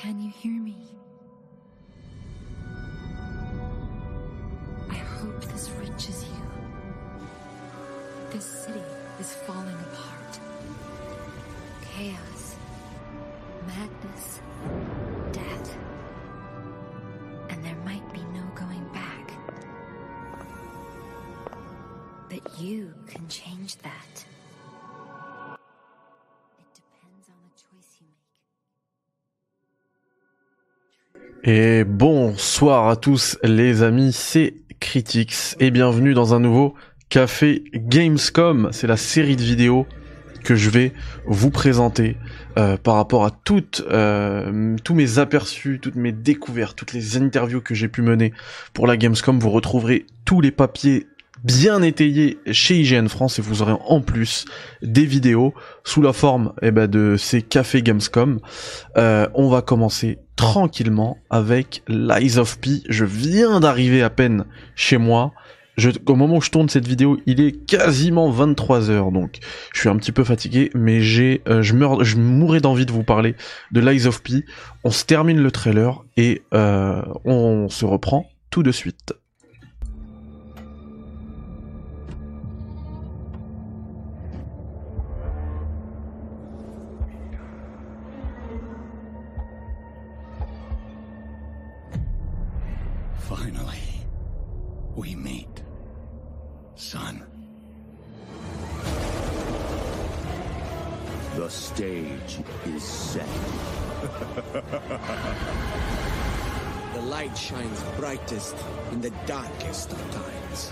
Can you hear me? I hope this reaches you. This city is falling apart. Chaos, madness, death. And there might be no going back. But you can change that. Et bonsoir à tous les amis, c'est Critics et bienvenue dans un nouveau Café Gamescom. C'est la série de vidéos que je vais vous présenter euh, par rapport à toutes, euh, tous mes aperçus, toutes mes découvertes, toutes les interviews que j'ai pu mener pour la Gamescom. Vous retrouverez tous les papiers bien étayés chez IGN France et vous aurez en plus des vidéos sous la forme eh ben, de ces cafés Gamescom. Euh, on va commencer tranquillement avec Lies of P. Je viens d'arriver à peine chez moi. Je, au moment où je tourne cette vidéo, il est quasiment 23 heures, donc je suis un petit peu fatigué, mais j'ai, euh, je meurs, je mourrais d'envie de vous parler de Lies of P. On se termine le trailer et euh, on se reprend tout de suite. The light shines brightest in the darkest of times.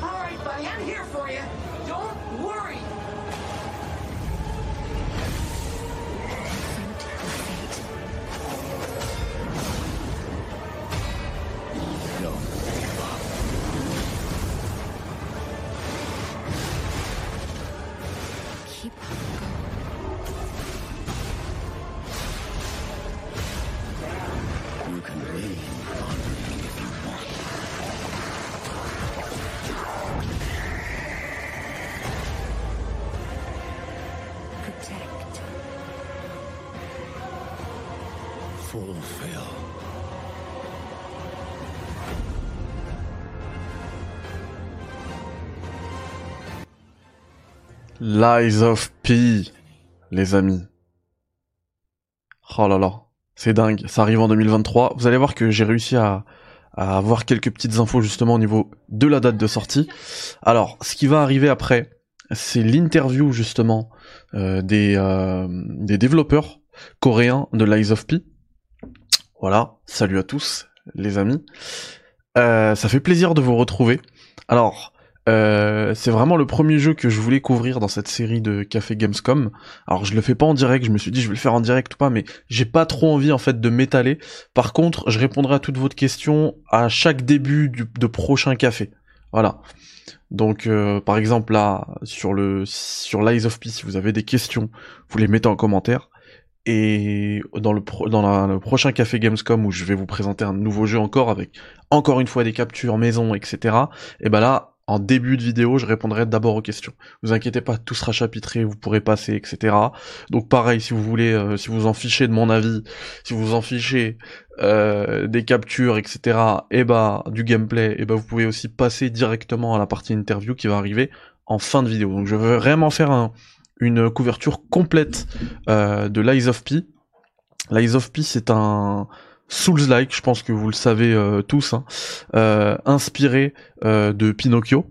All right, buddy, I'm here for you. Don't worry. Confront your fate. Don't give up. Keep Lies of P, les amis. Oh là là, c'est dingue, ça arrive en 2023. Vous allez voir que j'ai réussi à, avoir quelques petites infos justement au niveau de la date de sortie. Alors, ce qui va arriver après, c'est l'interview justement euh, des, euh, des développeurs coréens de Lies of P. Voilà, salut à tous les amis. Euh, ça fait plaisir de vous retrouver. Alors, euh, c'est vraiment le premier jeu que je voulais couvrir dans cette série de Café Gamescom. Alors je le fais pas en direct, je me suis dit je vais le faire en direct ou pas, mais j'ai pas trop envie en fait de m'étaler. Par contre, je répondrai à toutes vos questions à chaque début de prochain café. Voilà. Donc euh, par exemple là sur le sur Lies of P, si vous avez des questions, vous les mettez en commentaire. Et dans le pro- dans le prochain café Gamescom où je vais vous présenter un nouveau jeu encore avec encore une fois des captures maison, etc. Et ben là, en début de vidéo, je répondrai d'abord aux questions. Vous inquiétez pas, tout sera chapitré, vous pourrez passer, etc. Donc pareil, si vous voulez, euh, si vous en fichez de mon avis, si vous en fichez euh, des captures, etc. Et bah du gameplay, et bah vous pouvez aussi passer directement à la partie interview qui va arriver en fin de vidéo. Donc je veux vraiment faire un- une couverture complète euh, de Lies of P. Lies of P, c'est un Souls-like, je pense que vous le savez euh, tous, hein, euh, inspiré euh, de Pinocchio.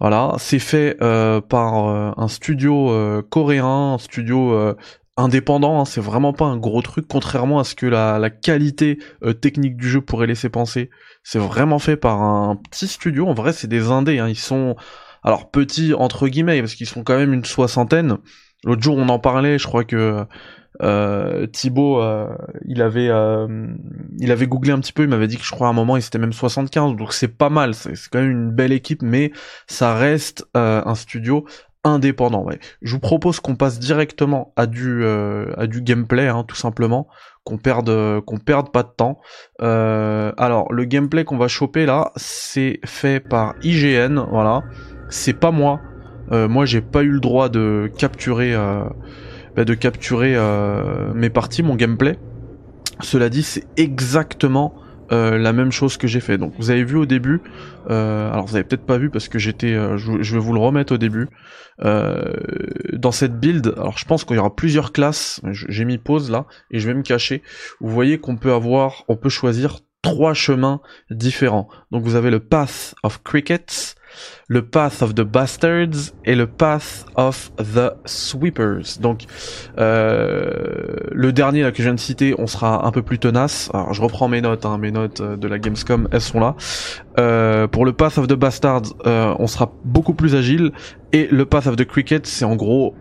Voilà, c'est fait euh, par euh, un studio euh, coréen, un studio indépendant. hein, c'est vraiment pas un gros truc, contrairement à ce que la, la qualité technique du jeu pourrait laisser penser. C'est vraiment fait par un petit studio. En vrai, c'est des indés. Hein, ils sont alors petits entre guillemets parce qu'ils sont quand même une soixantaine. L'autre jour, on en parlait. Je crois que euh, Thibaut, euh, il avait, euh, il avait googlé un petit peu, il m'avait dit que je crois à un moment, il c'était même 75, donc c'est pas mal, c'est quand même une belle équipe, mais ça reste euh, un studio indépendant. Ouais. Je vous propose qu'on passe directement à du, euh, à du gameplay, hein, tout simplement, qu'on perde, qu'on perde pas de temps. Alors, le gameplay qu'on va choper là, c'est fait par IGN, voilà. C'est pas moi. Moi, j'ai pas eu le droit de capturer. Bah, de capturer euh, mes parties, mon gameplay. Cela dit, c'est exactement euh, la même chose que j'ai fait. Donc vous avez vu au début, euh, alors vous avez peut-être pas vu parce que j'étais, je, vais vous le remettre au début. Dans cette build, alors je pense qu'il y aura plusieurs classes. J'ai mis pause là et je vais me cacher. Vous voyez qu'on peut avoir, on peut choisir trois chemins différents. Donc vous avez le Path of Crickets, le Path of the Bastards et le Path of the Sweepers. Donc euh, le dernier que je viens de citer, on sera un peu plus tenace. Alors je reprends mes notes, hein, mes notes euh, de la Gamescom, elles sont là. Euh, pour le Path of the Bastards, on sera beaucoup plus agile et le Path of the Cricket, c'est en gros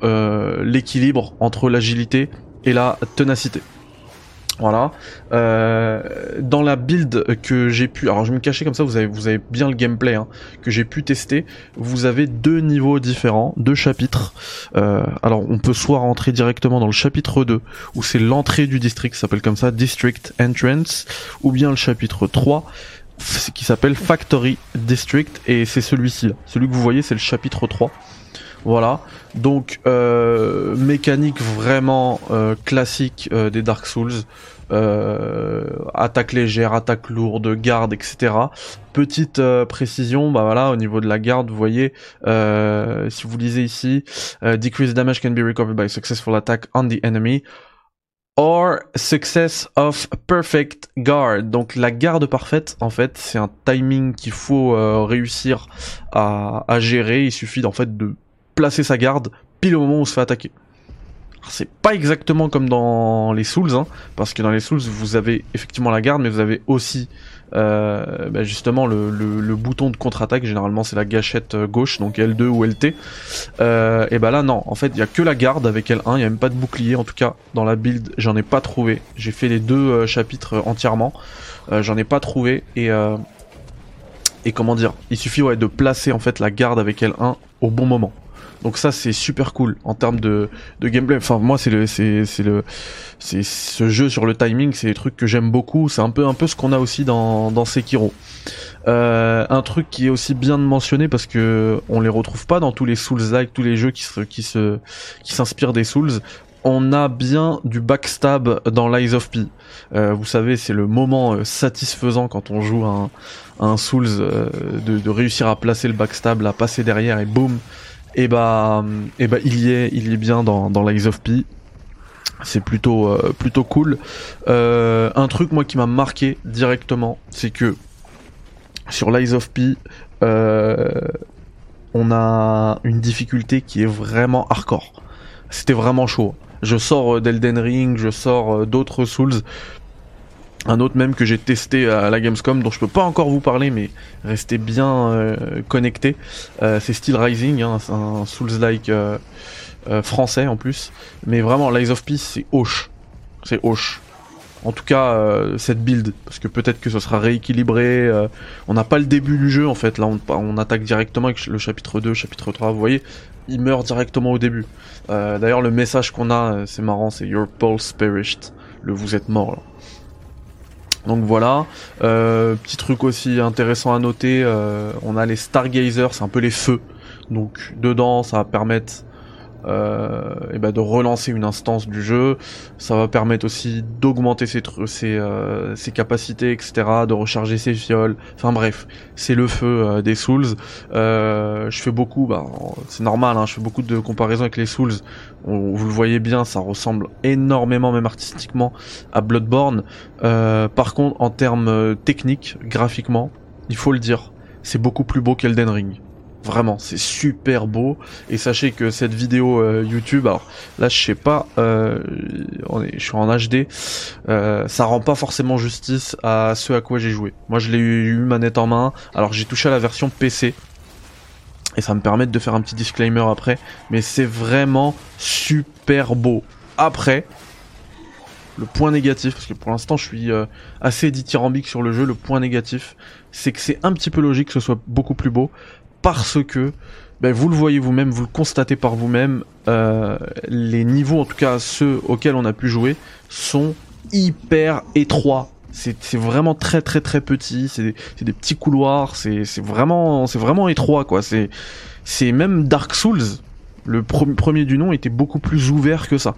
l'équilibre entre l'agilité et la ténacité. Voilà. Euh, dans la build que j'ai pu, alors je me cacher comme ça, vous avez vous avez bien le gameplay hein, que j'ai pu tester. Vous avez deux niveaux différents, deux chapitres. Euh, alors on peut soit rentrer directement dans le chapitre 2 où c'est l'entrée du district, ça s'appelle comme ça, District Entrance, ou bien le chapitre 3 qui s'appelle Factory District et c'est celui-ci. Celui que vous voyez, c'est le chapitre 3. Voilà, donc euh, mécanique vraiment euh, classique euh, des Dark Souls, attaque légère, attaque lourde, garde, etc. Petite précision, bah voilà, au niveau de la garde, vous voyez, si vous lisez ici, decrease damage can be recovered by successful attack on the enemy. Or success of perfect guard. Donc la garde parfaite, en fait, c'est un timing qu'il faut réussir à, à gérer. Il suffit en fait de placer sa garde pile au moment où on se fait attaquer. C'est pas exactement comme dans les Souls, hein, parce que dans les Souls vous avez effectivement la garde, mais vous avez aussi euh, bah justement le, bouton de contre-attaque. Généralement c'est la gâchette euh, gauche, donc L2 ou LT. Euh, et bah là non, en fait il y a que la garde avec L1, il y a même pas de bouclier. En tout cas dans la build j'en ai pas trouvé. J'ai fait les deux chapitres entièrement, j'en ai pas trouvé et comment dire, il suffit de placer en fait la garde avec L1 au bon moment. Donc ça c'est super cool en termes de, de gameplay. Enfin moi c'est le c'est le c'est ce jeu sur le timing, c'est des trucs que j'aime beaucoup. C'est un peu un peu ce qu'on a aussi dans dans Sekiro. Euh, un truc qui est aussi bien de mentionner parce que on les retrouve pas dans tous les Souls-like, tous les jeux qui se qui se qui s'inspirent des Souls. On a bien du backstab dans l'Eyes of P. Euh, vous savez, c'est le moment euh, satisfaisant quand on joue un, un Souls de, de réussir à placer le backstab, à passer derrière et boum, et bah, et bah il y est, il y est bien dans, dans of P. C'est plutôt, euh, plutôt cool. Euh, un truc moi qui m'a marqué directement, c'est que sur l'Eyes of P, euh, on a une difficulté qui est vraiment hardcore. C'était vraiment chaud. Je sors d'Elden Ring, je sors d'autres Souls un autre même que j'ai testé à la Gamescom dont je peux pas encore vous parler mais restez bien euh, connectés. Euh, c'est Steel Rising hein, c'est un Souls-like euh, euh, français en plus. Mais vraiment Lies of Peace c'est hoche. C'est hoche. En tout cas euh, cette build. Parce que peut-être que ce sera rééquilibré on n'a pas le début du jeu en fait. Là on, on, attaque directement avec le chapitre 2 chapitre 3 vous voyez. Il meurt directement au début. D'ailleurs le message qu'on a c'est marrant c'est your pulse perished. Le vous êtes mort là. Donc voilà, euh, petit truc aussi intéressant à noter, euh, on a les Stargazers, c'est un peu les feux. Donc dedans, ça va permettre et ben de relancer une instance du jeu. Ça va permettre aussi d'augmenter ses, euh, ses, capacités, etc., de recharger ses fioles. Enfin bref, c'est le feu euh, des Souls. Euh, je fais beaucoup, bah, c'est normal, hein, je fais beaucoup de comparaisons avec les Souls. Vous le voyez bien, ça ressemble énormément, même artistiquement, à Bloodborne. Euh, par contre, en termes techniques, graphiquement, il faut le dire, c'est beaucoup plus beau qu'Elden Ring. Vraiment, c'est super beau. Et sachez que cette vidéo euh, YouTube, alors là je sais pas, euh, je suis en HD, euh, ça rend pas forcément justice à ce à quoi j'ai joué. Moi je l'ai eu, manette en main, alors j'ai touché à la version PC. Et ça me permet de faire un petit disclaimer après. Mais c'est vraiment super beau. Après, le point négatif, parce que pour l'instant je suis assez dithyrambique sur le jeu, le point négatif, c'est que c'est un petit peu logique que ce soit beaucoup plus beau, parce que ben, vous le voyez vous-même, vous le constatez par vous-même, euh, les niveaux, en tout cas ceux auxquels on a pu jouer, sont hyper étroits. C'est vraiment très très très petit, c'est des, petits couloirs, c'est vraiment vraiment étroit quoi. C'est même Dark Souls Le premier du nom était beaucoup plus ouvert que ça.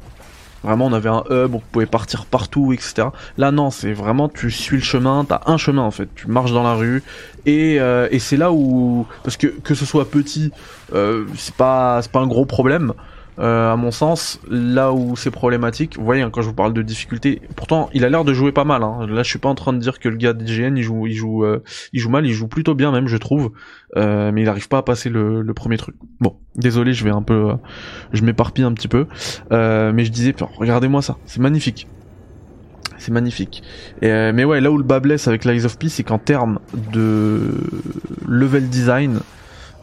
Vraiment, on avait un hub, on pouvait partir partout, etc. Là, non, c'est vraiment, tu suis le chemin, t'as un chemin en fait. Tu marches dans la rue, et, euh, et c'est là où, parce que que ce soit petit, euh, c'est pas, c'est pas un gros problème. Euh, à mon sens, là où c'est problématique, vous voyez, hein, quand je vous parle de difficulté, pourtant il a l'air de jouer pas mal. Hein. Là, je suis pas en train de dire que le gars d'IGN il joue, il joue, euh, il joue mal, il joue plutôt bien même, je trouve, euh, mais il arrive pas à passer le, le, premier truc. Bon, désolé, je vais un peu, je m'éparpille un petit peu, mais je disais, regardez-moi ça, c'est magnifique. C'est magnifique. Et, mais ouais, là où le bas blesse avec Lies of Peace, c'est qu'en termes de level design,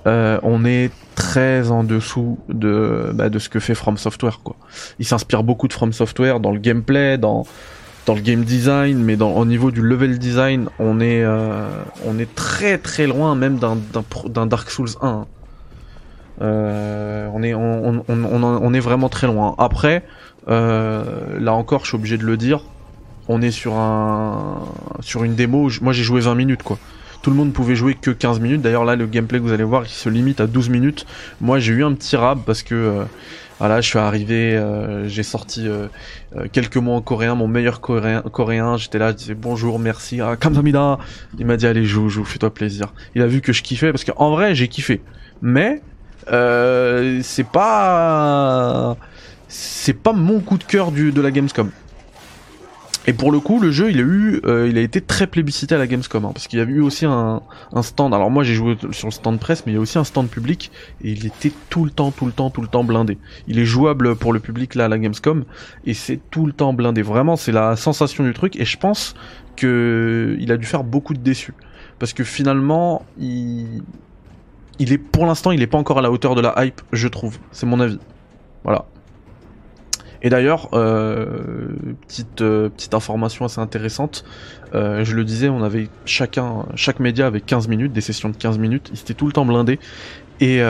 euh, on est très en dessous de, bah, de ce que fait From Software. Quoi. Il s'inspire beaucoup de From Software dans le gameplay, dans, dans le game design, mais au niveau du level design, on est, euh, on est très très loin même d'un, Dark Souls 1. Euh, on, est, on, on, on, est vraiment très loin. Après, là encore, je suis obligé de le dire, on est sur, un, sur une démo, moi j'ai joué 20 minutes quoi tout le monde pouvait jouer que 15 minutes. D'ailleurs là le gameplay que vous allez voir il se limite à 12 minutes. Moi j'ai eu un petit rab parce que euh, voilà je suis arrivé, euh, j'ai sorti euh, quelques mots en coréen, mon meilleur coréen, j'étais là, je disais bonjour, merci, ah, kamsamida. Il m'a dit allez joue, joue, fais-toi plaisir. Il a vu que je kiffais parce qu'en vrai j'ai kiffé. Mais c'est pas c'est pas mon coup de cœur de la Gamescom. Et pour le coup, le jeu, il a eu, euh, il a été très plébiscité à la Gamescom, hein, parce qu'il y a eu aussi un, un stand. Alors moi, j'ai joué sur le stand presse, mais il y a aussi un stand public, et il était tout le temps, tout le temps, tout le temps blindé. Il est jouable pour le public là à la Gamescom, et c'est tout le temps blindé. Vraiment, c'est la sensation du truc, et je pense que il a dû faire beaucoup de déçus, parce que finalement, il, il est, pour l'instant, il est pas encore à la hauteur de la hype, je trouve. C'est mon avis. Voilà. Et d'ailleurs, euh, petite euh, petite information assez intéressante, euh, je le disais, on avait chacun, chaque média avait 15 minutes, des sessions de 15 minutes, ils étaient tout le temps blindés, et,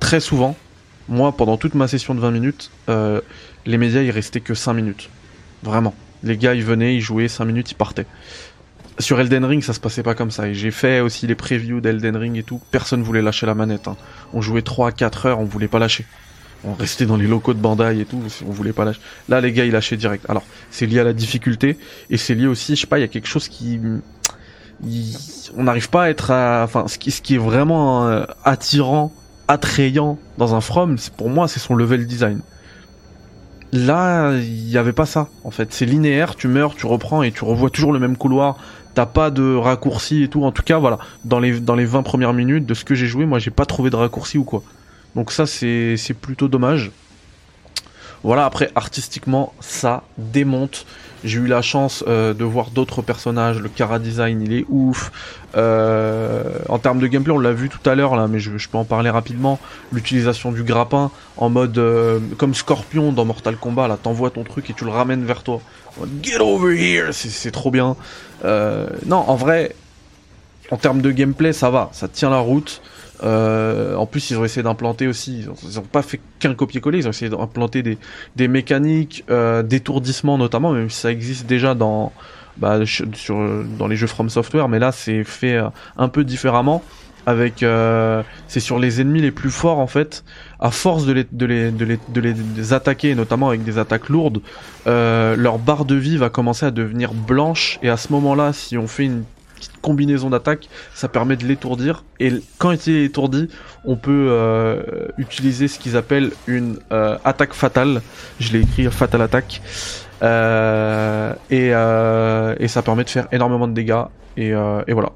très souvent, moi pendant toute ma session de 20 minutes, les médias ils restaient que 5 minutes, vraiment. Les gars ils venaient, ils jouaient 5 minutes, ils partaient. Sur Elden Ring, ça se passait pas comme ça. Et j'ai fait aussi les previews d'Elden Ring et tout. Personne voulait lâcher la manette. Hein. On jouait 3 4 heures, on voulait pas lâcher on restait dans les locaux de Bandai et tout, on voulait pas lâcher. Là, les gars, ils lâchaient direct. Alors, c'est lié à la difficulté et c'est lié aussi, je sais pas, il y a quelque chose qui, on n'arrive pas à être, enfin, ce qui, est vraiment euh, attirant, attrayant dans un From, pour moi, c'est son level design. Là, il y avait pas ça, en fait. C'est linéaire, tu meurs, tu reprends et tu revois toujours le même couloir. T'as pas de raccourci et tout. En tout cas, voilà. Dans les, dans les 20 premières minutes de ce que j'ai joué, moi, j'ai pas trouvé de raccourci ou quoi. Donc ça c'est plutôt dommage. Voilà, après artistiquement ça démonte. J'ai eu la chance euh, de voir d'autres personnages, le Cara Design il est ouf. Euh, en termes de gameplay on l'a vu tout à l'heure là, mais je, peux en parler rapidement. L'utilisation du grappin en mode euh, comme Scorpion dans Mortal Kombat, là t'envoies ton truc et tu le ramènes vers toi. Get over here, c'est trop bien. non, en vrai, en termes de gameplay ça va, ça tient la route. Euh, en plus, ils ont essayé d'implanter aussi, ils ont, pas fait qu'un copier-coller, ils ont essayé d'implanter des, mécaniques euh, d'étourdissement notamment, même si ça existe déjà dans, bah, dans les jeux From Software, mais là c'est fait euh, un peu différemment. C'est sur les ennemis les plus forts en fait. À force de les, de les, attaquer, notamment avec des attaques lourdes, leur barre de vie va commencer à devenir blanche. Et à ce moment-là, si on fait une combinaison d'attaque, ça permet de l'étourdir. Et quand il est étourdi, on peut euh, utiliser ce qu'ils appellent une euh, attaque fatale. Je l'ai écrit Fatal Attack. Euh, et, ça permet de faire énormément de dégâts. Et, voilà.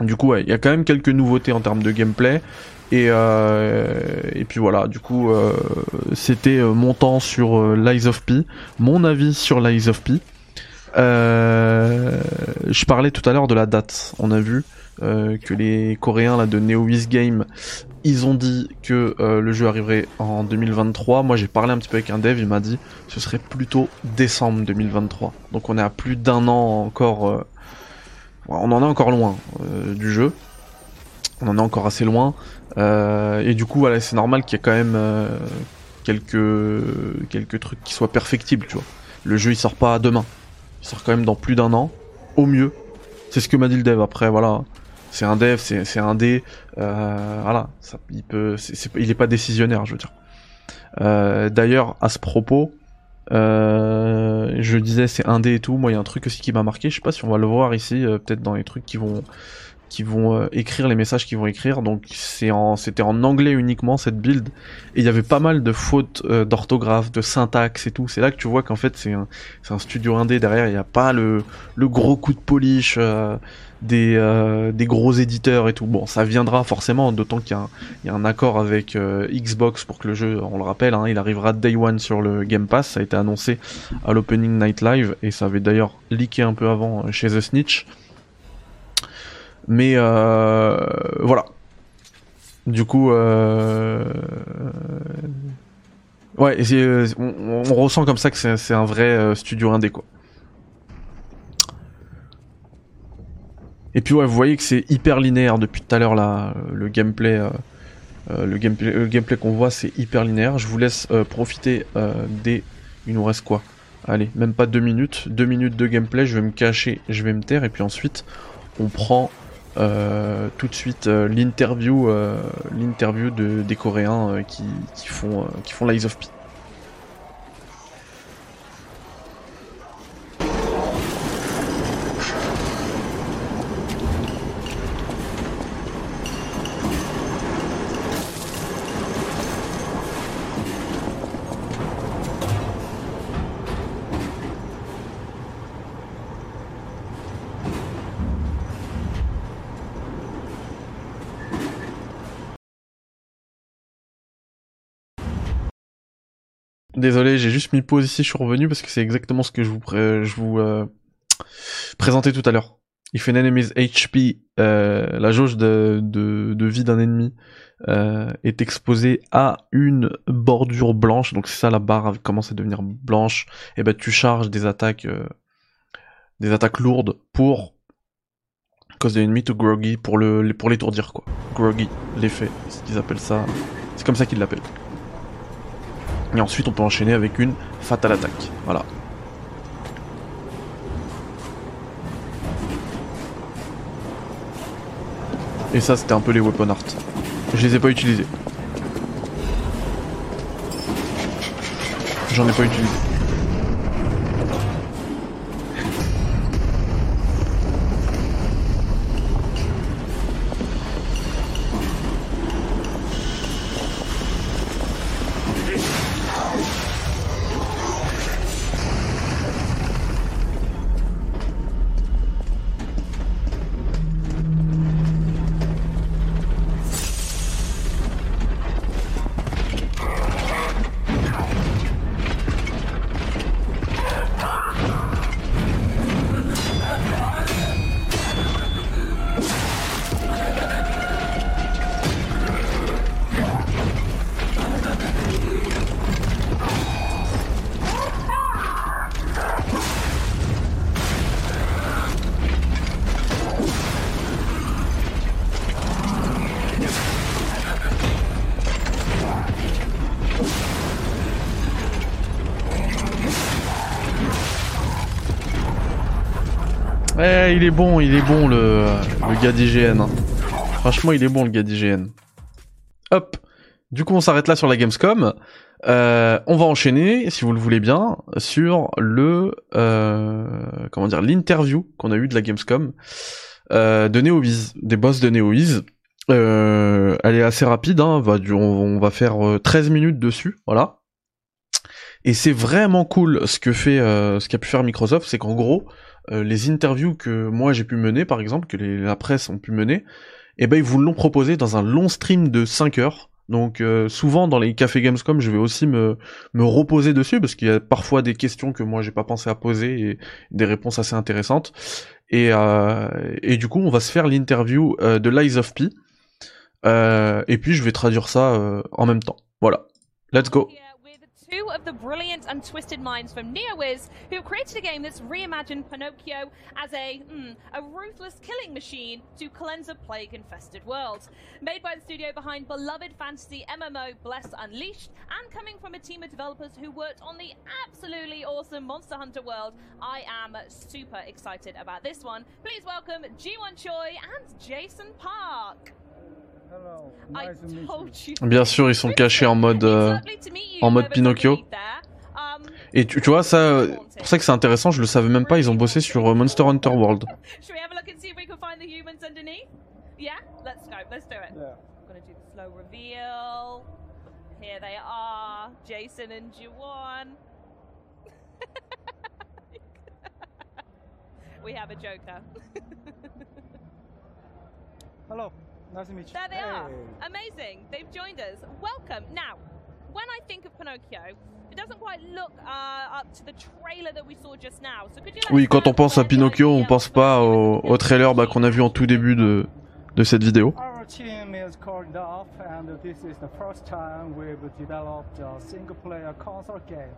Du coup, il y a quand même quelques nouveautés en termes de gameplay. Et, puis voilà, du coup, c'était mon temps sur Lies of P, mon avis sur Lies of P. Euh, je parlais tout à l'heure de la date. On a vu euh, que les Coréens là de NeoWiz Game, ils ont dit que euh, le jeu arriverait en 2023. Moi, j'ai parlé un petit peu avec un dev, il m'a dit ce serait plutôt décembre 2023. Donc on est à plus d'un an encore. on en est encore loin du jeu. On en est encore assez loin. et du coup, voilà, c'est normal qu'il y ait quand même quelques quelques trucs qui soient perfectibles, tu vois. Le jeu il sort pas demain. Il sort quand même dans plus d'un an, au mieux. C'est ce que m'a dit le dev. Après, voilà, c'est un dev, c'est un dé, euh, voilà, ça, il peut, il est pas décisionnaire, je veux dire. Euh, D'ailleurs, à ce propos, euh, je disais c'est un dé et tout. Moi, il y a un truc aussi qui m'a marqué. Je sais pas si on va le voir ici, peut-être dans les trucs qui vont qui vont euh, écrire les messages qu'ils vont écrire. Donc c'est en c'était en anglais uniquement cette build et il y avait pas mal de fautes euh, d'orthographe, de syntaxe et tout. C'est là que tu vois qu'en fait c'est un c'est un studio indé derrière. Il n'y a pas le le gros coup de polish euh, des des gros éditeurs et tout. Bon, ça viendra forcément, d'autant qu'il y, y, a un accord avec Xbox pour que le jeu, on le rappelle, hein, il arrivera day one sur le Game Pass. Ça a été annoncé à l'Opening Night Live et ça avait d'ailleurs leaké un peu avant chez The Snitch. Mais euh, voilà. Du coup, euh, ouais, euh, on, ressent comme ça que c'est un vrai studio indé quoi. Et puis ouais, vous voyez que c'est hyper linéaire depuis tout à l'heure là, le gameplay qu'on voit c'est hyper linéaire. Je vous laisse profiter des, il nous reste quoi? Allez, même pas deux minutes, deux minutes de gameplay. Je vais me cacher, je vais me taire et puis ensuite on prend euh, tout de suite euh, l'interview euh, l'interview de, des Coréens euh, qui, qui, font qui font Lies of P. Désolé, j'ai juste mis pause ici, je suis revenu parce que c'est exactement ce que je vous, euh, présentais tout à l'heure. If an enemy's HP, euh, la jauge de, de, de vie d'un ennemi, euh, est exposée à une bordure blanche, donc c'est ça la barre commence à devenir blanche, et ben tu charges des attaques des attaques lourdes pour cause the enemy to groggy pour le pour l'étourdir quoi. Groggy, l'effet, ce qu'ils appellent ça. C'est comme ça qu'ils l'appellent. Et ensuite, on peut enchaîner avec une Fatal Attack. Voilà. Et ça, c'était un peu les weapon art. Je les ai pas utilisés. J'en ai pas utilisé. Il est bon, il est bon le, gars d'IGN. Hein. Franchement, il est bon le gars d'IGN. Hop. Du coup, on s'arrête là sur la Gamescom. Euh, on va enchaîner, si vous le voulez bien, sur le euh, comment dire l'interview qu'on a eu de la Gamescom euh, de NeoWiz, des boss de NeoWiz. Elle est assez rapide, hein, on, on va faire 13 minutes dessus, voilà. Et c'est vraiment cool ce que fait, ce qu'a pu faire Microsoft, c'est qu'en gros, les interviews que moi j'ai pu mener, par exemple, que les, la presse ont pu mener, eh ben ils vous l'ont proposé dans un long stream de 5 heures. Donc euh, souvent dans les cafés Gamescom, je vais aussi me, me reposer dessus parce qu'il y a parfois des questions que moi j'ai pas pensé à poser et des réponses assez intéressantes. Et, euh, et du coup, on va se faire l'interview euh, de Lies of P. et puis je vais traduire ça en même temps. Voilà. Let's go. Two of the brilliant and twisted minds from NeoWiz, who have created a game that's reimagined Pinocchio as a mm, a ruthless killing machine to cleanse a plague-infested world. Made by the studio behind beloved fantasy MMO Bless Unleashed, and coming from a team of developers who worked on the absolutely awesome Monster Hunter world, I am super excited about this one. Please welcome G1 Choi and Jason Park. Bien sûr, ils sont cachés en mode, euh, en mode Pinocchio. Um, Et tu, tu vois, ça, euh, pour ça que c'est intéressant, je le savais même pas, ils ont bossé sur euh, Monster Hunter World. Should we have a look and see if we can find the humans underneath? Yeah? Let's go. Let's do it. Yeah. I'm gonna do the slow reveal. Here they are, Jason and Juwan. we have a joker. Hello. Nice to meet you. there they are. Hey. Amazing. They've joined us. Welcome. Now, when I think of Pinocchio, it doesn't quite look uh, up to the trailer that we saw just now. So could you Oui, quand on pense à Pinocchio, on pense of pas au, au trailer bah, qu'on a vu en tout début de, de cette vidéo. Our team is called off, and this is the first time we've developed a single-player console game.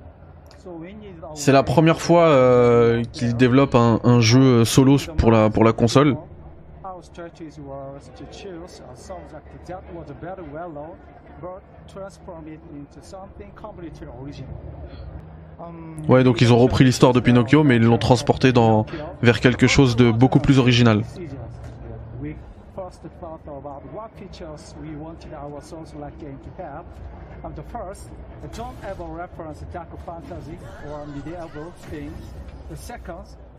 So we need a C'est la première fois euh, qu'ils développent un, un jeu solo pour la, pour la console. Our strategy was to choose a subject that was very well known, but transform it into something completely original. Um, Ouais, donc ils ont repris l'histoire de Pinocchio, mais ils l'ont transporté dans, vers quelque chose de beaucoup plus original.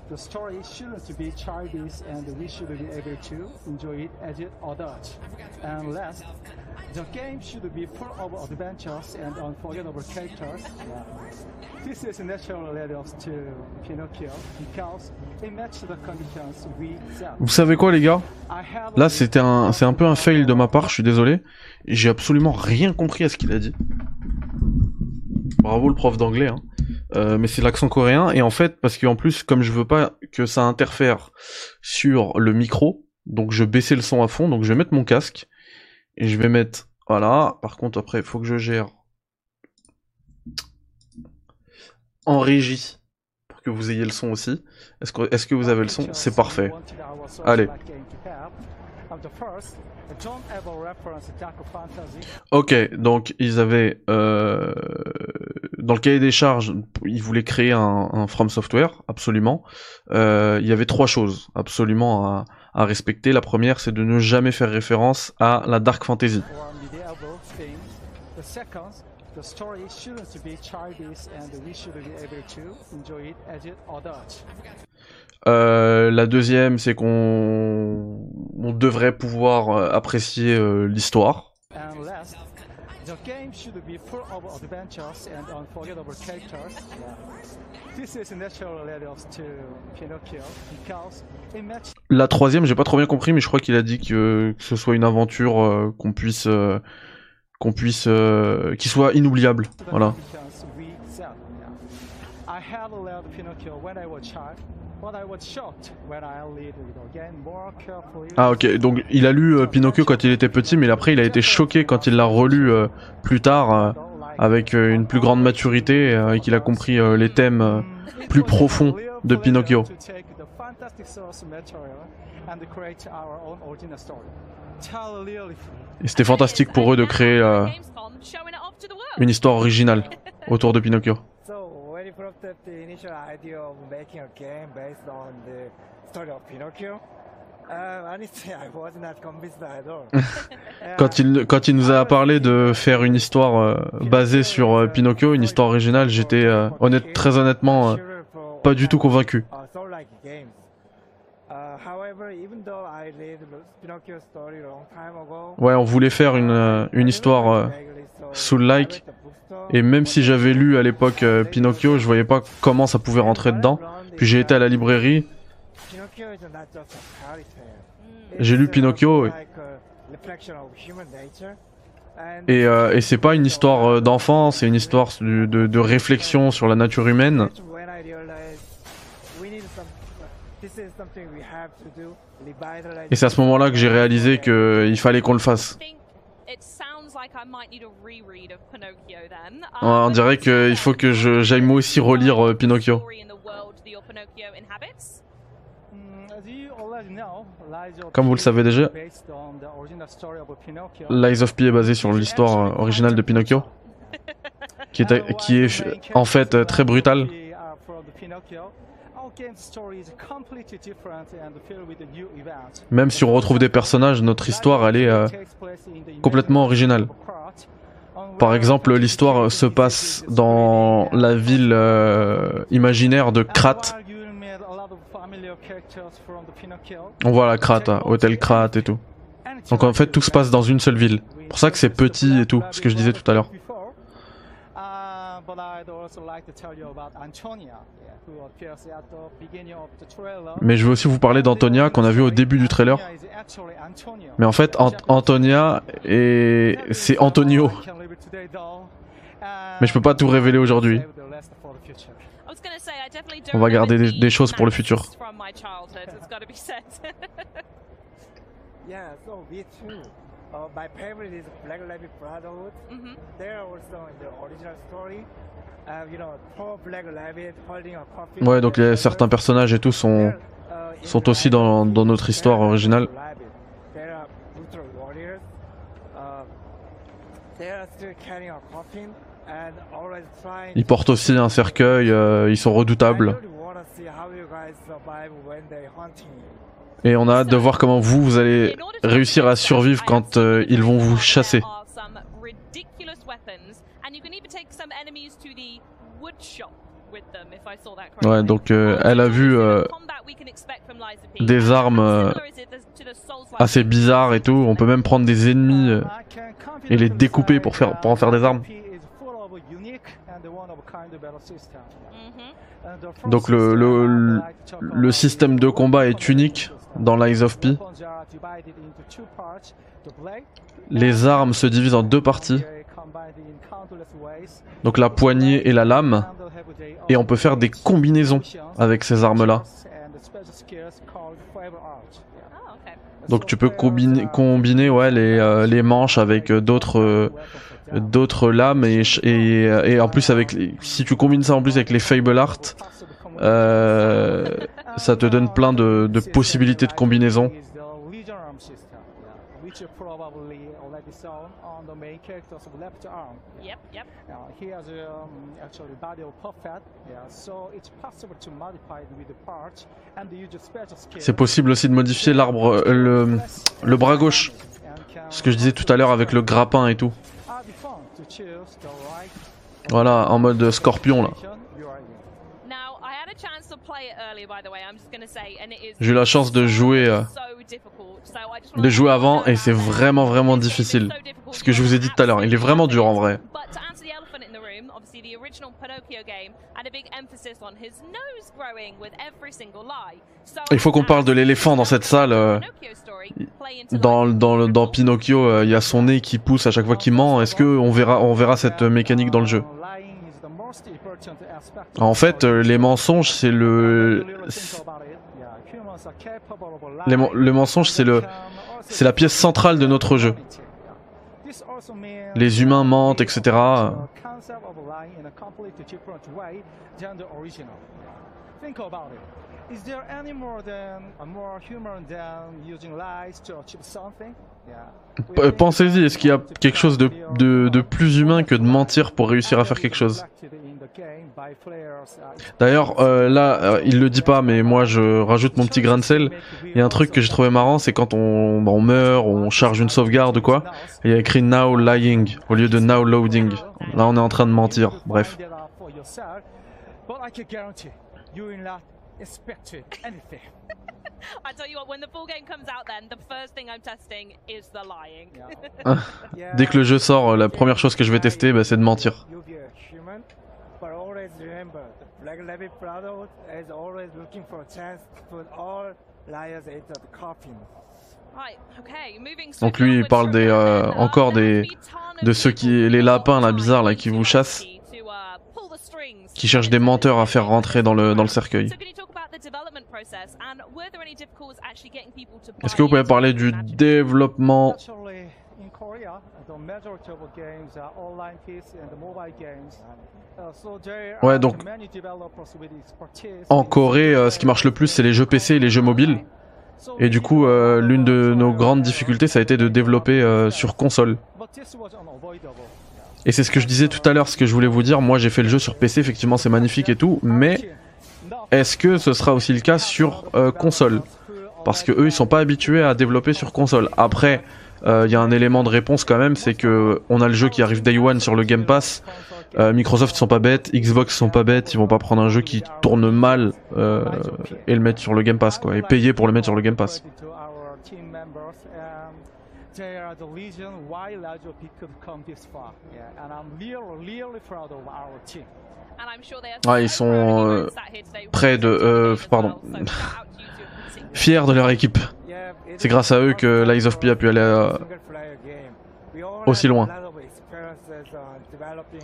The story shouldn't be childish and we should be able to enjoy it as an adult. And last, the game should be full of adventures and unforgettable characters. This is natural us to Pinocchio because it matched the conditions we set. Vous savez quoi les gars? Là c'était un, c'est un peu un fail de ma part, je suis désolé. J'ai absolument rien compris à ce qu'il a dit. Bravo le prof d'anglais, hein. Euh, mais c'est l'accent coréen et en fait parce qu'en plus comme je veux pas que ça interfère sur le micro, donc je baissais le son à fond, donc je vais mettre mon casque et je vais mettre voilà. Par contre après il faut que je gère en régie pour que vous ayez le son aussi. Est-ce que est-ce que vous avez le son? C'est parfait. Allez. Ok, donc ils avaient euh, dans le cahier des charges, ils voulaient créer un, un From Software, absolument. Euh, il y avait trois choses absolument à, à respecter. La première, c'est de ne jamais faire référence à la dark fantasy. Euh, la deuxième, c'est qu'on on devrait pouvoir apprécier euh, l'histoire. La troisième, j'ai pas trop bien compris, mais je crois qu'il a dit que, que ce soit une aventure euh, qu'on puisse, euh, qu'on puisse, qui soit inoubliable. Voilà. Ah ok, donc il a lu euh, Pinocchio quand il était petit, mais après il a été choqué quand il l'a relu euh, plus tard euh, avec euh, une plus grande maturité euh, et qu'il a compris euh, les thèmes euh, plus profonds de Pinocchio. Et c'était fantastique pour eux de créer euh, une histoire originale autour de Pinocchio. So, when you brought up the initial idea of making a game based on the story of Pinocchio, uh, honestly, I was not convinced at all. Quand il, quand il nous a parlé de faire une histoire euh, basée sur euh, Pinocchio, une histoire originale, j'étais euh, honnête, très honnêtement pas du tout convaincu. Ouais, on voulait faire une, euh, une histoire euh, soul-like, et même si j'avais lu à l'époque euh, Pinocchio, je voyais pas comment ça pouvait rentrer dedans. Puis j'ai été à la librairie, tale. J'ai lu uh, Pinocchio, like. And et, euh, et c'est pas une histoire euh, d'enfant, c'est une histoire de, de, de réflexion sur la nature humaine. That's when I realized we need some. This is something we have to do. Revitalize Et c'est à ce moment-là que j'ai réalisé qu'il fallait qu'on le fasse. think it sounds like I might need a reread of Pinocchio then. Ouais, on dirait qu'il faut que j'aille moi aussi relire euh, Pinocchio. Mm, of Comme vous le savez déjà. Lies of P est basé sur l'histoire euh, originale de Pinocchio, qui est, qui est euh, en fait euh, très brutale. Même si on retrouve des personnages, notre histoire, elle est euh, complètement originale. Par exemple, l'histoire se passe dans la ville euh, imaginaire de Krat. On voit la Krat, hôtel Krat et tout. Donc en fait, tout se passe dans une seule ville. Pour ça que c'est petit et tout, ce que je disais tout à l'heure. But I'd also like to tell you about Antonia, yeah, who appears at the beginning of the trailer. Mais je veux aussi vous parler d'Antonia qu'on a vu au début du trailer. Mais en fait, Ant- Antonia et c'est Antonio. Mais je peux pas tout révéler aujourd'hui. On va garder des- des choses pour le futur. Uh, my favorite is Black Rabbit Brotherhood. Mhm. They're also in the original story. Uh, you know, poor Black Rabbit holding a coffee. Ouais, donc les- certains personnages et tout sont, sont aussi dans, dans notre histoire originale. They are brutal warriors. Uh, they are still carrying a coffin and always trying. Ils portent aussi un cercueil, euh, ils sont redoutables. Et on a hâte de voir comment vous, vous allez réussir à survivre quand euh, ils vont vous chasser. There are some ridiculous weapons, and you can even take some enemies to the wood shop with them, if I saw that correctly. Ouais, donc euh, elle a vu euh, des armes euh, assez bizarres et tout. On peut même prendre des ennemis euh, et les découper pour faire pour en faire des armes. Donc le, le, le système de combat est unique dans Lies of P. Les armes se divisent en deux parties. Donc la poignée et la lame. Et on peut faire des combinaisons avec ces armes-là. Donc tu peux combiner, combiner ouais, les, euh, les manches avec euh, d'autres euh, d'autres lames et, et, en plus avec si tu combines ça en plus avec les Fable Art, euh, ça te donne plein de, de possibilités de combinaison. Which you probably already saw on the main character's left arm. Yep, yep. He has actually body of puppet, yeah, so it's possible to modify it with the parts and use a special skill. C'est possible aussi de modifier l'arbre, euh, le, le bras gauche. Ce que je disais tout à l'heure avec le grappin et tout. Voilà, en mode scorpion là. J'ai eu la chance de jouer, euh, de jouer avant et c'est vraiment vraiment difficile. Ce que je vous ai dit tout à l'heure, il est vraiment dur en vrai. Il faut qu'on parle de l'éléphant dans cette salle. euh, Dans, Pinocchio, euh, il y a son nez qui pousse à chaque fois qu'il ment. Est-ce que on verra, on verra cette mécanique dans le jeu? En fait, euh, les mensonges, c'est le, les le mensonge, c'est le, c'est la pièce centrale de notre jeu. Les humains mentent, etc. Uh. P- Pensez-y, est-ce qu'il y a quelque chose de, de, plus humain que de mentir pour réussir à faire quelque chose D'ailleurs, euh, là, euh, il le dit pas, mais moi je rajoute mon petit grain de sel. Il y a un truc que j'ai trouvé marrant, c'est quand on, bah, on meurt, on charge une sauvegarde ou quoi, il y a écrit now lying au lieu de now loading. Là, on est en train de mentir. Bref. I tell you what, when the full game comes out, then the first thing I'm testing is the lying. Dès que le jeu sort, la première chose que je vais tester, bah, c'est de mentir. You be a human, but always remember, the Black Rabbit Brotherhood is always looking for a chance to put all liars into the coffin. Right, okay, moving Donc lui, il parle des, euh, encore des, de ceux qui, les lapins là bizarres là qui to vous chassent, uh, qui cherchent des menteurs à faire rentrer dans le dans le cercueil. Est-ce que vous pouvez parler du développement? Actually, in Korea, the majority of games are online PC and mobile games. Uh, Ouais, donc, En in Corée, euh, ce qui marche le plus, c'est les jeux PC et les jeux mobiles. Et du coup, euh, l'une de nos grandes difficultés, ça a été de développer euh, sur console. Et c'est ce que je disais tout à l'heure, ce que je voulais vous dire. Moi, j'ai fait le jeu sur PC, effectivement, c'est magnifique et tout. Mais est-ce que ce sera aussi le cas sur euh, console? Parce que eux, ils sont pas habitués à développer sur console. Après, euh, il y a un élément de réponse quand même, c'est que on a le jeu qui arrive day one sur le Game Pass. Euh, Microsoft sont pas bêtes, Xbox sont pas bêtes, ils vont pas prendre un jeu qui tourne mal et le mettre sur le Game Pass, quoi, et payer pour le mettre sur le Game Pass. To our team members, and they are the reason why Lies of P could come this far? Yeah, and I'm really, really proud of our team. And I'm sure they are Ouais, ils so sont proud of you euh, près de, euh, pardon, fiers de leur équipe. C'est grâce à eux que Lies of P a pu aller aussi loin.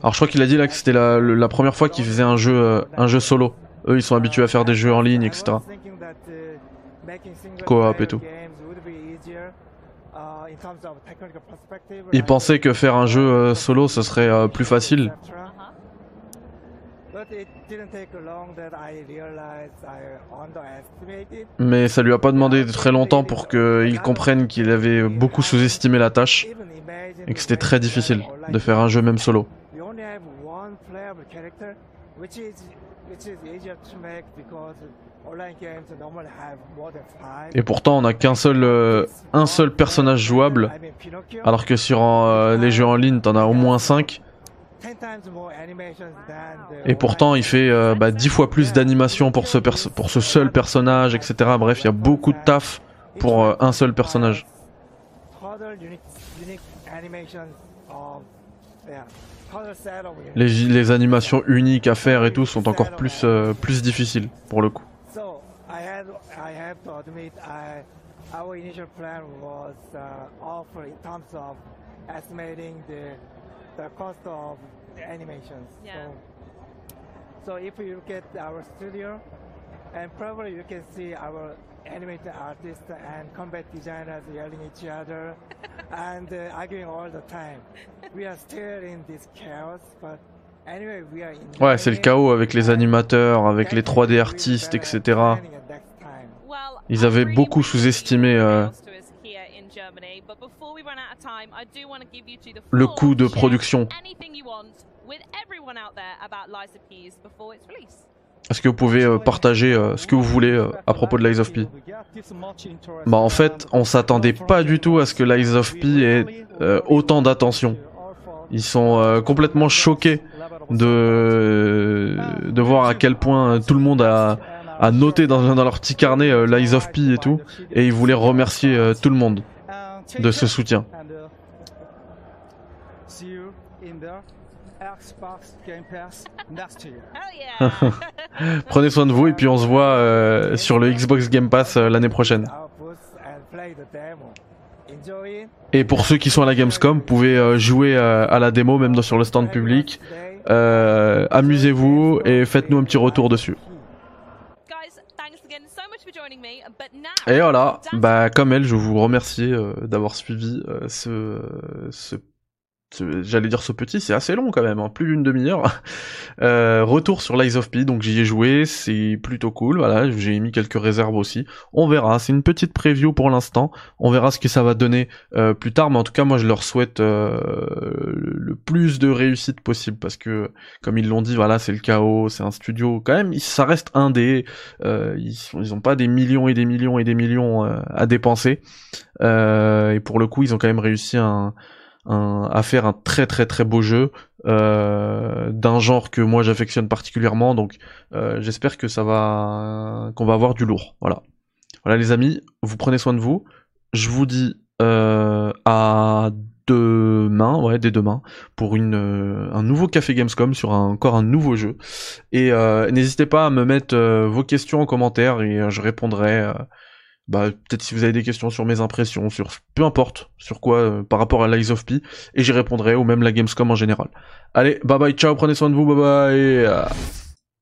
Alors je crois qu'il a dit là que c'était la, première fois qu'il faisait un jeu, euh, un jeu solo. Eux, ils sont habitués à faire des jeux en ligne, etc. Coop et tout. Ils pensaient que faire un jeu euh, solo, ce serait euh, plus facile. Mais ça lui a pas demandé très longtemps pour qu'il comprenne qu'il avait beaucoup sous-estimé la tâche et que c'était très difficile de faire un jeu même solo. Et pourtant, on n'a qu'un seul, euh, un seul personnage jouable, alors que sur euh, les jeux en ligne, t'en as au moins 5. 10 times more animations than the Et pourtant, il fait euh, bah, 10 fois plus d'animation pour ce, pour ce seul personnage, etc. Bref, il y a beaucoup de taf pour euh, un seul personnage. Les, les animations uniques à faire et tout sont encore plus, euh, plus difficiles pour le coup. So I had I have to admit I our initial plan was uh, off in terms of estimating the the cost of the animations. Yeah. So, so if you look at our studio, and probably you can see our animated artists and combat designers yelling each other and uh, arguing all the time. We are still in this chaos, but anyway, we are in. Ouais, c'est le chaos avec les animateurs, avec les 3D artistes, etc. Ils avaient beaucoup sous-estimé, euh, le coût de production. Anything you want with everyone out there about Lies of P's before its release. Est-ce que vous pouvez euh, partager euh, ce que vous voulez euh, à propos de Lies of P Bah en fait, on s'attendait pas du tout à ce que Lies of P ait autant d'attention. Ils sont complètement choqués de, de voir à quel point tout le monde a, a noté dans, leur petit carnet Lies of P et tout, et ils voulaient remercier tout le monde de ce soutien. And, uh, see you in the Xbox Game Pass next year. Hell yeah! Prenez soin de vous et puis on se voit euh, sur le Xbox Game Pass euh, l'année prochaine. Et pour ceux qui sont à la Gamescom, vous pouvez euh, jouer euh, à la démo même sur le stand public. Euh, Amusez-vous et faites-nous un petit retour dessus. Et voilà, bah comme elle, je vous remercie euh, d'avoir suivi euh, ce, ce, ce- j'allais dire ce petit, c'est assez long quand même, hein, plus d'une demi-heure. Euh, retour sur Lies of P, donc j'y ai joué, c'est plutôt cool. Voilà, j'ai mis quelques réserves aussi. On verra, c'est une petite preview pour l'instant. On verra ce que ça va donner euh, plus tard, mais en tout cas moi je leur souhaite euh, le plus de réussite possible parce que comme ils l'ont dit, voilà, c'est le chaos, c'est un studio quand même, ça reste un des euh, ils, ils ont pas des millions et des millions et des millions euh, à dépenser. Euh, et pour le coup, ils ont quand même réussi un, à faire un très très très beau jeu euh, d'un genre que moi j'affectionne particulièrement. Donc euh, j'espère que ça va qu'on va avoir du lourd. Voilà. Voilà les amis, vous prenez soin de vous. Je vous dis euh, à demain, ouais, dès demain, pour une, un nouveau Café Gamescom sur encore un nouveau jeu. Et n'hésitez pas à me mettre vos questions en commentaire et je répondrai. Euh, bah, peut-être si vous avez des questions sur mes impressions, sur peu importe, sur quoi euh, par rapport à Lies of P, et j'y répondrai, ou même la Gamescom en général. Allez, bye bye, ciao, prenez soin de vous, bye bye.